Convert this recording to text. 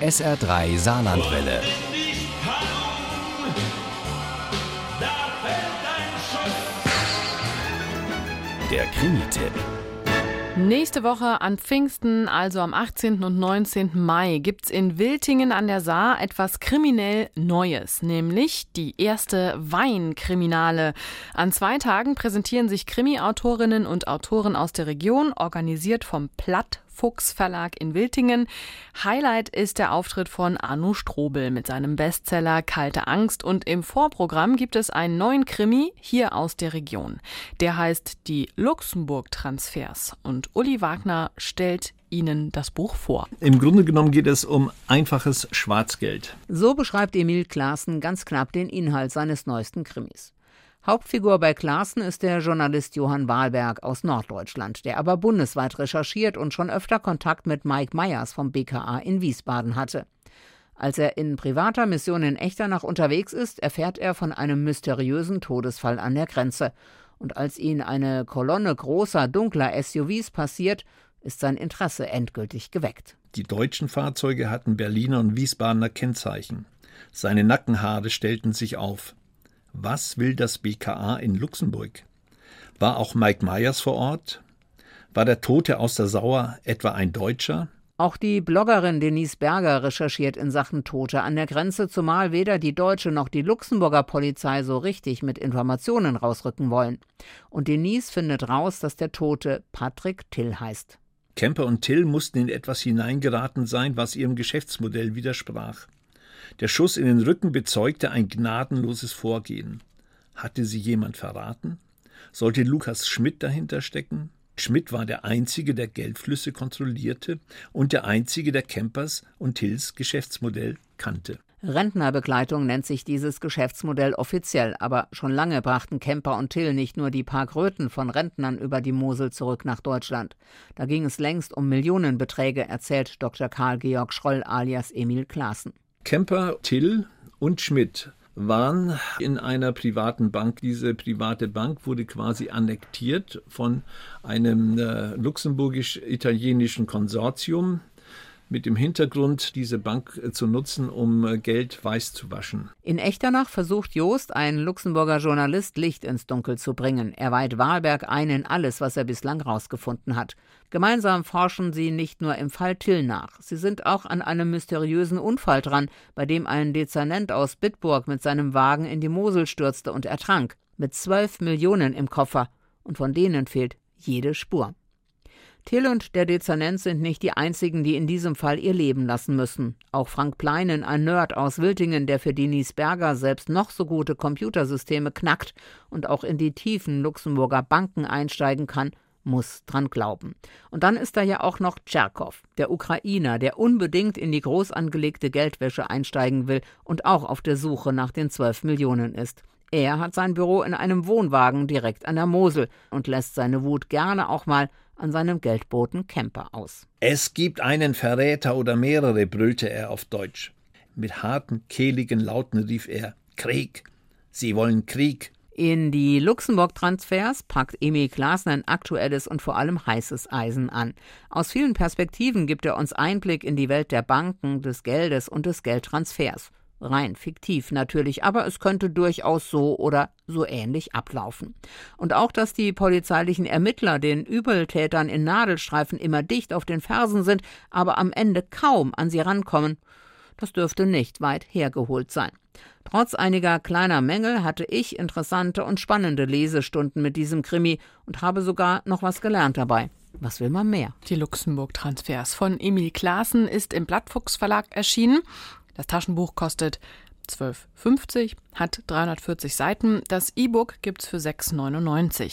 SR3 Saarlandwelle. Der Krimi-Tipp. Nächste Woche an Pfingsten, also am 18. und 19. Mai, gibt's in Wiltingen an der Saar etwas kriminell Neues, nämlich die erste Weinkriminale. An zwei Tagen präsentieren sich Krimi-Autorinnen und Autoren aus der Region, organisiert vom Platt Fuchs Verlag in Wiltingen. Highlight ist der Auftritt von Arno Strobel mit seinem Bestseller Kalte Angst und im Vorprogramm gibt es einen neuen Krimi hier aus der Region. Der heißt Die Luxemburg-Transfers und Uli Wagner stellt Ihnen das Buch vor. Im Grunde genommen geht es um einfaches Schwarzgeld. So beschreibt Emil Klaassen ganz knapp den Inhalt seines neuesten Krimis. Hauptfigur bei Klaassen ist der Journalist Johann Wahlberg aus Norddeutschland, der aber bundesweit recherchiert und schon öfter Kontakt mit Mike Meyers vom BKA in Wiesbaden hatte. Als er in privater Mission in Echternach unterwegs ist, erfährt er von einem mysteriösen Todesfall an der Grenze. Und als ihn eine Kolonne großer, dunkler SUVs passiert, ist sein Interesse endgültig geweckt. Die deutschen Fahrzeuge hatten Berliner und Wiesbadener Kennzeichen. Seine Nackenhaare stellten sich auf. Was will das BKA in Luxemburg? War auch Mike Myers vor Ort? War der Tote aus der Sauer etwa ein Deutscher? Auch die Bloggerin Denise Berger recherchiert in Sachen Tote an der Grenze, zumal weder die deutsche noch die Luxemburger Polizei so richtig mit Informationen rausrücken wollen. Und Denise findet raus, dass der Tote Patrick Till heißt. Kemper und Till mussten in etwas hineingeraten sein, was ihrem Geschäftsmodell widersprach. Der Schuss in den Rücken bezeugte ein gnadenloses Vorgehen. Hatte sie jemand verraten? Sollte Lukas Schmidt dahinter stecken? Schmidt war der Einzige, der Geldflüsse kontrollierte und der Einzige, der Campers und Tills Geschäftsmodell kannte. Rentnerbegleitung nennt sich dieses Geschäftsmodell offiziell, aber schon lange brachten Kemper und Till nicht nur die paar Kröten von Rentnern über die Mosel zurück nach Deutschland. Da ging es längst um Millionenbeträge, erzählt Dr. Karl Georg Schroll alias Emil Klaassen. Kemper, Till und Schmidt waren in einer privaten Bank. Diese private Bank wurde quasi annektiert von einem äh, luxemburgisch-italienischen Konsortium mit dem Hintergrund, diese Bank äh, zu nutzen, um äh, Geld weiß zu waschen. In Echternach versucht Joost, ein Luxemburger Journalist, Licht ins Dunkel zu bringen. Er weiht Wahlberg ein in alles, was er bislang rausgefunden hat. Gemeinsam forschen sie nicht nur im Fall Till nach. Sie sind auch an einem mysteriösen Unfall dran, bei dem ein Dezernent aus Bitburg mit seinem Wagen in die Mosel stürzte und ertrank. Mit zwölf Millionen im Koffer. Und von denen fehlt jede Spur. Till und der Dezernent sind nicht die einzigen, die in diesem Fall ihr Leben lassen müssen. Auch Frank Pleinen, ein Nerd aus Wiltingen, der für Denise Berger selbst noch so gute Computersysteme knackt und auch in die tiefen Luxemburger Banken einsteigen kann, muss dran glauben. Und dann ist da ja auch noch Tscherkow, der Ukrainer, der unbedingt in die groß angelegte Geldwäsche einsteigen will und auch auf der Suche nach den 12 Millionen ist. Er hat sein Büro in einem Wohnwagen direkt an der Mosel und lässt seine Wut gerne auch mal an seinem Geldboten Camper aus. Es gibt einen Verräter oder mehrere, brüllte er auf Deutsch. Mit harten, kehligen Lauten rief er Krieg. Sie wollen Krieg. In die Luxemburg-Transfers packt Emil Klaassen ein aktuelles und vor allem heißes Eisen an. Aus vielen Perspektiven gibt er uns Einblick in die Welt der Banken, des Geldes und des Geldtransfers. Rein fiktiv natürlich, aber es könnte durchaus so oder so ähnlich ablaufen. Und auch, dass die polizeilichen Ermittler den Übeltätern in Nadelstreifen immer dicht auf den Fersen sind, aber am Ende kaum an sie rankommen, das dürfte nicht weit hergeholt sein. Trotz einiger kleiner Mängel hatte ich interessante und spannende Lesestunden mit diesem Krimi und habe sogar noch was gelernt dabei. Was will man mehr? Die Luxemburg-Transfers von Emil Klaassen ist im Blattfuchs Verlag erschienen. Das Taschenbuch kostet 12,50, hat 340 Seiten. Das E-Book gibt's für 6,99.